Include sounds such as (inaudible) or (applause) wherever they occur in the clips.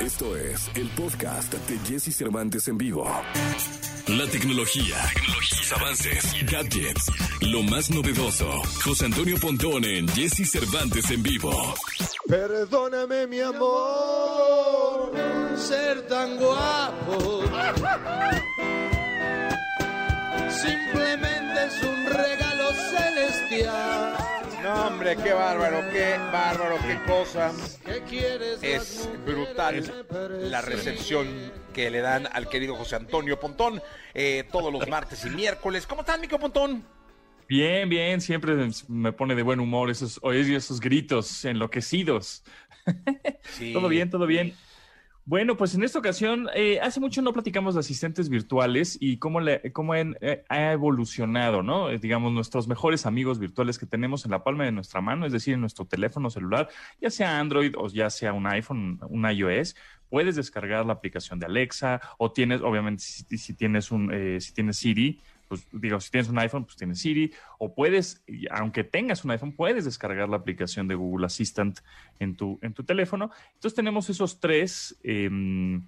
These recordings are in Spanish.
Esto es el podcast de Jesse Cervantes en vivo. La tecnología, tecnologías, avances, gadgets, lo más novedoso. José Antonio Pontón en Jesse Cervantes en vivo. Perdóname, mi amor, ser tan guapo. Simplemente es un regalo celestial. No, hombre, qué bárbaro, qué bárbaro, qué cosa. ¿Qué quieres? Es brutal la recepción que le dan al querido José Antonio Pontón eh, todos los martes y miércoles. ¿Cómo estás, Mico Pontón? Bien, bien, siempre me pone de buen humor esos, esos gritos enloquecidos. Sí. (laughs) Todo bien, todo bien. Bueno, pues en esta ocasión, eh, hace mucho no platicamos de asistentes virtuales y cómo, le, cómo eh, ha evolucionado, ¿no? Eh, digamos, nuestros mejores amigos virtuales que tenemos en la palma de nuestra mano, es decir, en nuestro teléfono celular, ya sea Android o ya sea un iPhone, un iOS, puedes descargar la aplicación de Alexa o tienes, obviamente, si, si tienes un, eh, si tienes Siri, pues digo, si tienes un iPhone, pues tienes Siri, o puedes, aunque tengas un iPhone, puedes descargar la aplicación de Google Assistant en tu, en tu teléfono. Entonces tenemos esos tres em,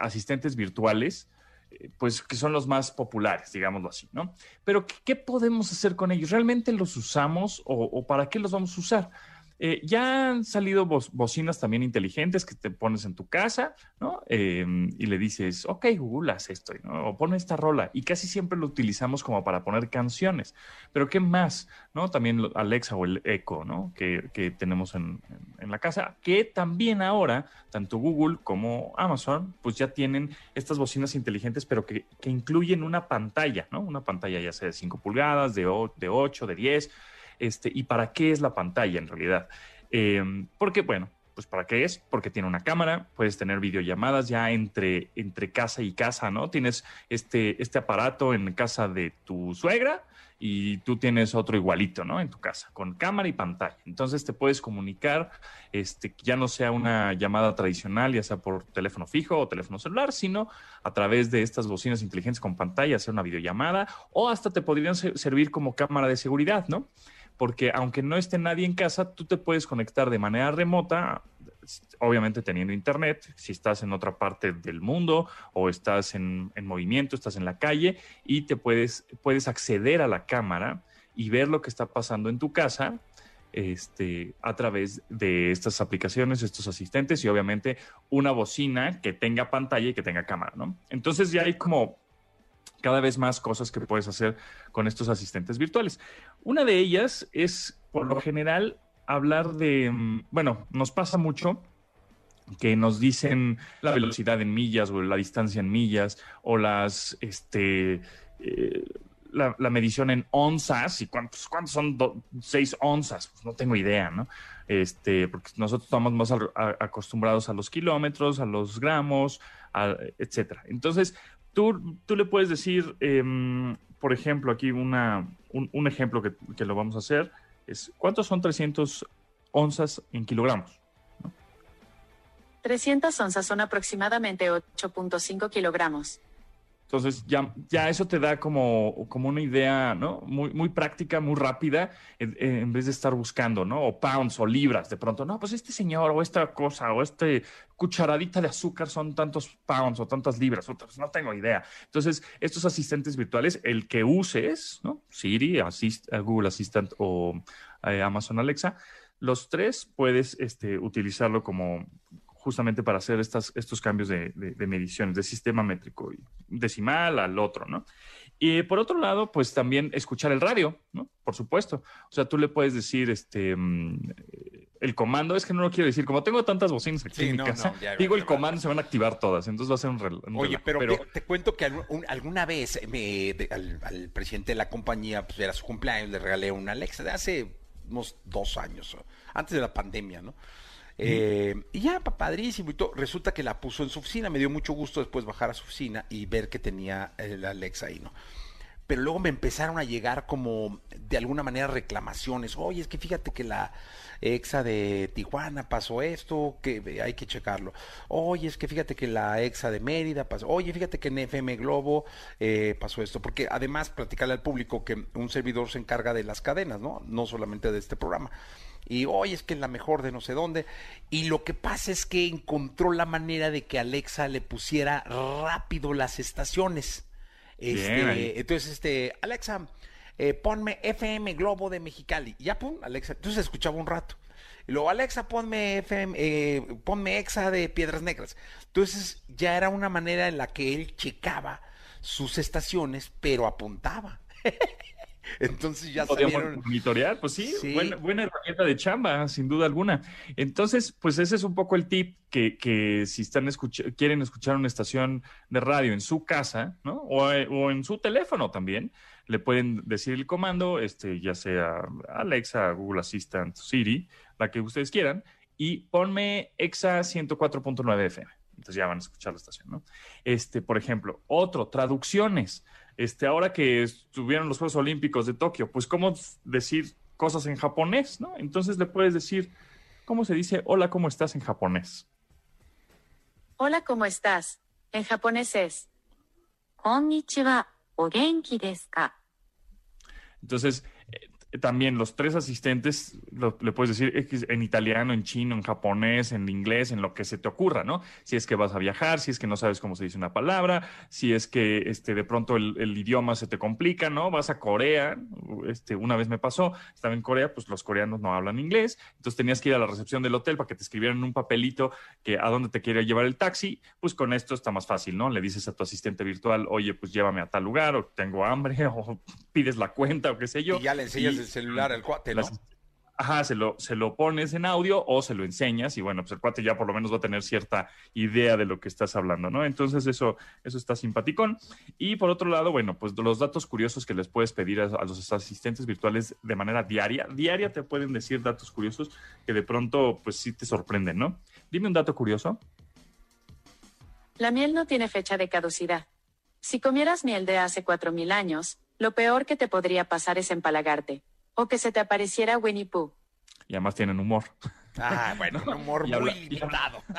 asistentes virtuales, eh, pues que son los más populares, digámoslo así, ¿no? Pero ¿qué, podemos hacer con ellos? ¿Realmente los usamos o para qué los vamos a usar? Eh, ya han salido bo- bocinas también inteligentes que te pones en tu casa, ¿no? Eh, y le dices, ok, Google, haz esto, ¿no? O pone esta rola. Y casi siempre lo utilizamos como para poner canciones. Pero ¿qué más? ¿No? También Alexa o el Echo, ¿no? Que, que tenemos en, en- la casa. Que también ahora, tanto Google como Amazon, pues ya tienen estas bocinas inteligentes, pero que, que incluyen una pantalla, ¿no? Una pantalla ya sea de 5 pulgadas, de, de 8, de 10. Este, ¿Y para qué es la pantalla en realidad? Eh, porque, bueno, pues para qué es, porque tiene una cámara, puedes tener videollamadas ya entre, entre casa y casa, ¿no? Tienes este, este aparato en casa de tu suegra y tú tienes otro igualito, ¿no? En tu casa, con cámara y pantalla. Entonces te puedes comunicar, este, ya no sea una llamada tradicional, ya sea por teléfono fijo o teléfono celular, sino a través de estas bocinas inteligentes con pantalla, hacer una videollamada o hasta te podrían ser- servir como cámara de seguridad, ¿no? Porque aunque no esté nadie en casa, tú te puedes conectar de manera remota, obviamente teniendo internet, si estás en otra parte del mundo o estás en, en movimiento, estás en la calle y te puedes, puedes acceder a la cámara y ver lo que está pasando en tu casa este, a través de estas aplicaciones, estos asistentes y obviamente una bocina que tenga pantalla y que tenga cámara, ¿no? Entonces ya hay como cada vez más cosas que puedes hacer con estos asistentes virtuales. Una de ellas es, por lo general, hablar de, mm, bueno, nos pasa mucho que nos dicen la velocidad en millas o la distancia en millas o las, este, eh, la, medición en onzas y cuántos, cuántos son do- seis onzas, pues no tengo idea, ¿no? Este, porque nosotros estamos más a- acostumbrados a los kilómetros, a los gramos, a- etcétera. Entonces, tú, tú le puedes decir, em, por ejemplo, aquí una, un, ejemplo que, que lo vamos a hacer es, ¿cuántos son 300 onzas en kilogramos? 300 onzas son aproximadamente 8.5 kilogramos. Entonces, ya, ya eso te da como, como una idea, ¿no? Muy, muy práctica, muy rápida, en, vez de estar buscando, ¿no? O pounds o libras, de pronto, no, pues este señor o esta cosa o este cucharadita de azúcar son tantos pounds o tantas libras, no tengo idea. Entonces, estos asistentes virtuales, el que uses, ¿no? Siri, Assist- eh, Google Assistant o eh, Amazon Alexa, los tres puedes este, utilizarlo como justamente para hacer estas, estos cambios de, de- de mediciones, de sistema métrico y decimal al otro, ¿no? Y por otro lado, pues también escuchar el radio, ¿no? Por supuesto. O sea, tú le puedes decir, este, mm, el comando, es que no lo quiero decir, como tengo tantas bocinas aquí Sí, en mi no, casa, no, ya, digo ya, el comando, se van a activar todas, entonces va a ser un, rel- un Oye, pero, te, cuento que algún- alguna vez me- de- al, al presidente de la compañía, pues era su cumpleaños, le regalé una Alexa de hace unos dos años, antes de la pandemia, ¿no? Eh, y ya, pa- padrísimo y. Resulta que la puso en su oficina. Me dio mucho gusto después bajar a su oficina y ver que tenía el Alexa ahí, ¿no? Pero luego me empezaron a llegar como de alguna manera reclamaciones. Oye, es que fíjate que la exa de Tijuana pasó esto, que hay que checarlo. Oye, es que fíjate que la exa de Mérida pasó. Oye, fíjate que en FM Globo eh, pasó esto. Porque además, platicarle al público que un servidor se encarga de las cadenas, ¿no? No solamente de este programa. Y hoy es que es la mejor de no sé dónde. Y lo que pasa es que encontró la manera de que Alexa le pusiera rápido las estaciones. Este, entonces, este, Alexa, eh, ponme FM Globo de Mexicali. Y ya, pum, Alexa. Entonces escuchaba un rato. Y luego, Alexa, ponme FM, eh, ponme Exa de Piedras Negras. Entonces ya era una manera en la que él checaba sus estaciones, pero apuntaba. (laughs) Entonces ya Podríamos salieron. monitorear, pues sí, Sí. Buena, buena herramienta de chamba, sin duda alguna. Entonces, pues ese es un poco el tip que, que si están escuch- quieren escuchar una estación de radio en su casa, ¿no? O, eh, o en su teléfono también, le pueden decir el comando, este, ya sea Alexa, Google Assistant, Siri, la que ustedes quieran, y ponme Exa 104.9 FM. Entonces ya van a escuchar la estación, ¿no? Este, por ejemplo, otro, traducciones. Este, ahora que estuvieron los Juegos Olímpicos de Tokio, pues cómo decir cosas en japonés, ¿no? Entonces le puedes decir, ¿cómo se dice hola, cómo estás en japonés? Hola, ¿cómo estás? En japonés es Konnichiwa, o genki desu ka. Entonces, también los tres asistentes lo- le puedes decir en italiano, en chino, en japonés, en inglés, en lo que se te ocurra, ¿no? Si es que vas a viajar, si es que no sabes cómo se dice una palabra, si es que este, de pronto el, el idioma se te complica, ¿no? Vas a Corea, este, una vez me pasó, estaba en Corea, pues los coreanos no hablan inglés, entonces tenías que ir a la recepción del hotel para que te escribieran un papelito que a dónde te quiere llevar el taxi, pues con esto está más fácil, ¿no? Le dices a tu asistente virtual, oye, pues llévame a tal lugar, o tengo hambre, (laughs) o pides la cuenta, o qué sé yo. Y ya le enseñas Y- el celular al cuate, ¿no? las- Ajá, se lo, se lo pones en audio o se lo enseñas y bueno, pues el cuate ya por lo menos va a tener cierta idea de lo que estás hablando, ¿no? Entonces eso, eso está simpaticón. Y por otro lado, bueno, pues los datos curiosos que les puedes pedir a, a los asistentes virtuales de manera diaria. Diaria te pueden decir datos curiosos que de pronto pues sí te sorprenden, ¿no? Dime un dato curioso. La miel no tiene fecha de caducidad. Si comieras miel de hace 4.000 años, lo peor que te podría pasar es empalagarte. O que se te apareciera Winnie Pooh. Y además tienen humor. Ah, bueno, (laughs) un humor Y muy habla- y limitado. (laughs)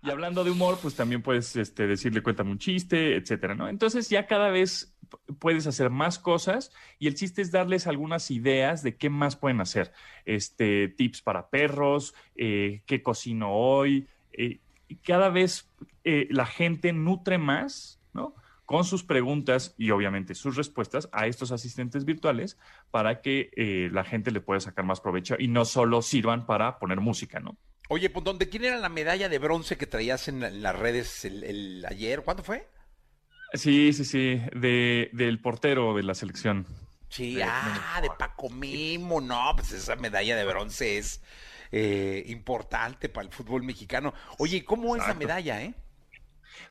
Y hablando de humor, pues también puedes este, decirle cuéntame un chiste, etcétera, ¿no? Entonces ya cada vez puedes hacer más cosas y el chiste es darles algunas ideas de qué más pueden hacer. Este, tips para perros, eh, qué cocino hoy. eh, y cada vez eh, la gente nutre más, ¿no? Con sus preguntas y obviamente sus respuestas a estos asistentes virtuales para que eh, la gente le pueda sacar más provecho y no solo sirvan para poner música, ¿no? Oye, pues, ¿dónde quién era la medalla de bronce que traías en, la- en las redes el, el ayer? ¿Cuándo fue? Sí, sí, sí, de, del portero de la selección. Sí, De- ah, de Paco Mimo, no, pues esa medalla de bronce es eh, importante para el fútbol mexicano. Oye, ¿y ¿cómo es la medalla, eh?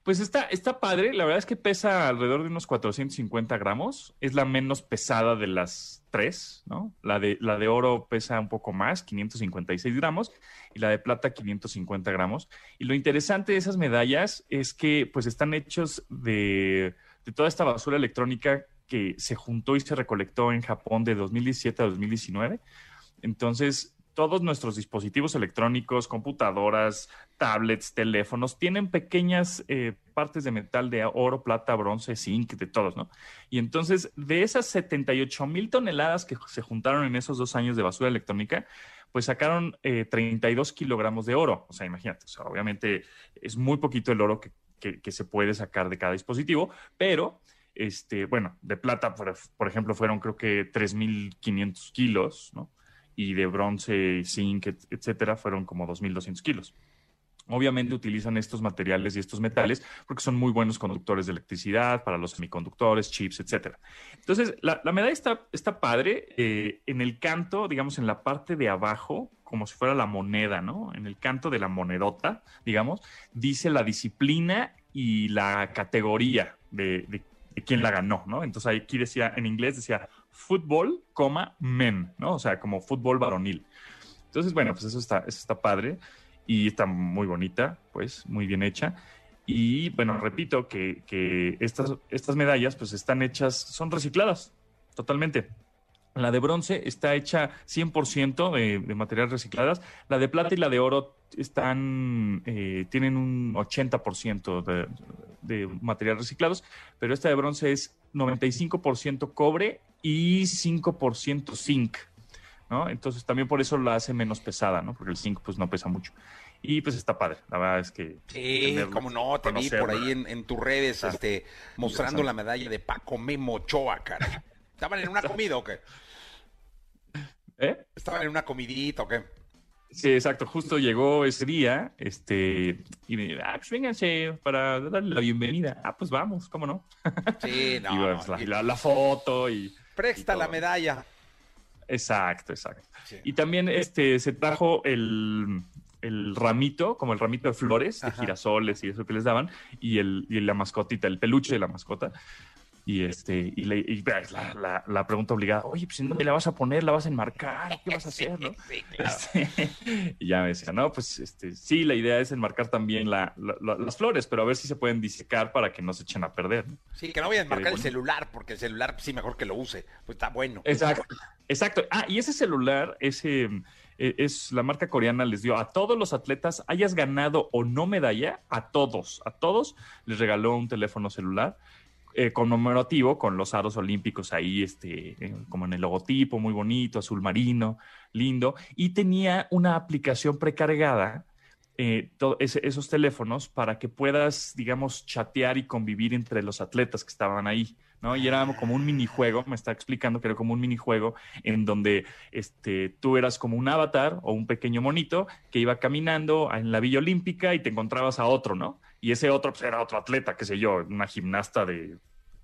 Pues está, está padre, la verdad es que pesa alrededor de unos 450 gramos, es la menos pesada de las tres, ¿no? La de, la de oro pesa un poco más, 556 gramos, y la de plata 550 gramos. Y lo interesante de esas medallas es que pues están hechos de, de toda esta basura electrónica que se juntó y se recolectó en Japón de 2017 a 2019. Entonces, todos nuestros dispositivos electrónicos, computadoras, tablets, teléfonos, tienen pequeñas eh, partes de metal de oro, plata, bronce, zinc, de todos, ¿no? Y entonces, de esas 78 mil toneladas que se juntaron en esos dos años de basura electrónica, pues sacaron eh, 32 kilogramos de oro. O sea, imagínate, obviamente es muy poquito el oro que se puede sacar de cada dispositivo, pero, este, bueno, de plata, por, por ejemplo, fueron creo que 3.500 kilos, ¿no? Y de bronce, zinc, et- etcétera, fueron como 2.200 kilos. Obviamente utilizan estos materiales y estos metales porque son muy buenos conductores de electricidad para los semiconductores, chips, etcétera. Entonces, la, la medalla está, está padre eh, en el canto, digamos, en la parte de abajo, como si fuera la moneda, ¿no? En el canto de la monedota, digamos, dice la disciplina y la categoría de, de, de quién la ganó, ¿no? Entonces aquí decía, en inglés decía fútbol, coma, men, ¿no? O sea, como fútbol varonil. Entonces, bueno, pues eso está, eso está padre y está muy bonita, pues, muy bien hecha. Y bueno, repito que, que estas, estas medallas pues están hechas, son recicladas totalmente. La de bronce está hecha 100% de, de materiales recicladas. La de plata y la de oro están, eh, tienen un 80% de, de materiales reciclados, pero esta de bronce es 95% cobre y 5% zinc. ¿no? Entonces también por eso la hace menos pesada, ¿no? Porque el zinc pues no pesa mucho. Y pues está padre, la verdad es que... Sí, como no, te vi por ahí en, en tus redes, este, mostrando la medalla de Paco Memo Ochoa, cara. ¿Estaban en una (laughs) comida o qué? ¿Eh? ¿Estaban en una comidita o qué? Sí, exacto. Justo llegó ese día, este, y me dijo, ah, pues vénganse para darle la bienvenida. Ah, pues vamos, ¿cómo no? Sí, (laughs) no. y pues, la, y- la- la foto y... Presta la medalla. Exacto, exacto. Sí. Y también este se trajo el, el ramito, como el ramito de flores, de girasoles y eso que les daban, y, el, y la mascotita, el peluche de la mascota. Y este, y, le- y, pues, la, la- la pregunta obligada, oye, pues ¿en dónde la vas a poner? ¿La vas a enmarcar? ¿Qué vas a (laughs) hacer? ¿no? Sí, (laughs) claro. Este, y ya me decía, no, pues este, sí, la idea es enmarcar también la- la- la- las flores, pero a ver si se pueden disecar para que no se echen a perder. ¿no? Sí, que no vayan a marcar el bueno. celular, porque el celular sí mejor que lo use. Pues está bueno. Exacto. Exacto. Ah, y ese celular, ese eh, es la marca coreana les dio a todos los atletas, hayas ganado o no medalla, a todos, a todos les regaló un teléfono celular eh, conmemorativo con los aros olímpicos ahí, este, eh, como en el logotipo, muy bonito, azul marino, lindo, y tenía una aplicación precargada. eh, esos teléfonos para que puedas, digamos, chatear y convivir entre los atletas que estaban ahí. ¿No? Y era como un minijuego, me está explicando que era como un minijuego en donde este, tú eras como un avatar o un pequeño monito que iba caminando en la Villa Olímpica y te encontrabas a otro, ¿no? Y ese otro pues, era otro atleta, qué sé yo, una gimnasta de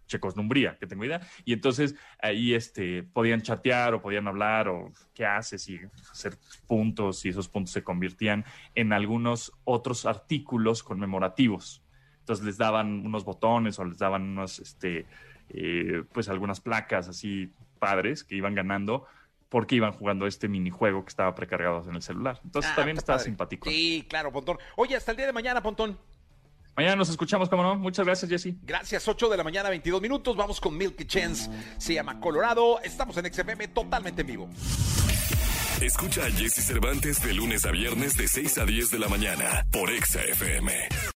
Checoslumbría, que tengo idea. Y entonces ahí este, podían chatear o podían hablar o qué haces y hacer puntos y esos puntos se convertían en algunos otros artículos conmemorativos. Entonces les daban unos botones o les daban unos, este, eh, pues algunas placas así padres que iban ganando porque iban jugando este minijuego que estaba precargado en el celular. Entonces Ah, también está simpático. Sí, claro, Pontón. Oye, hasta el día de mañana, Pontón. Mañana nos escuchamos, ¿cómo no? Muchas gracias, Jesse. Gracias, 8 de la mañana, 22 minutos. Vamos con Milky Chance. Se llama Colorado. Estamos en XFM totalmente en vivo. Escucha a Jesse Cervantes de lunes a viernes de 6 a 10 de la mañana por Exa FM.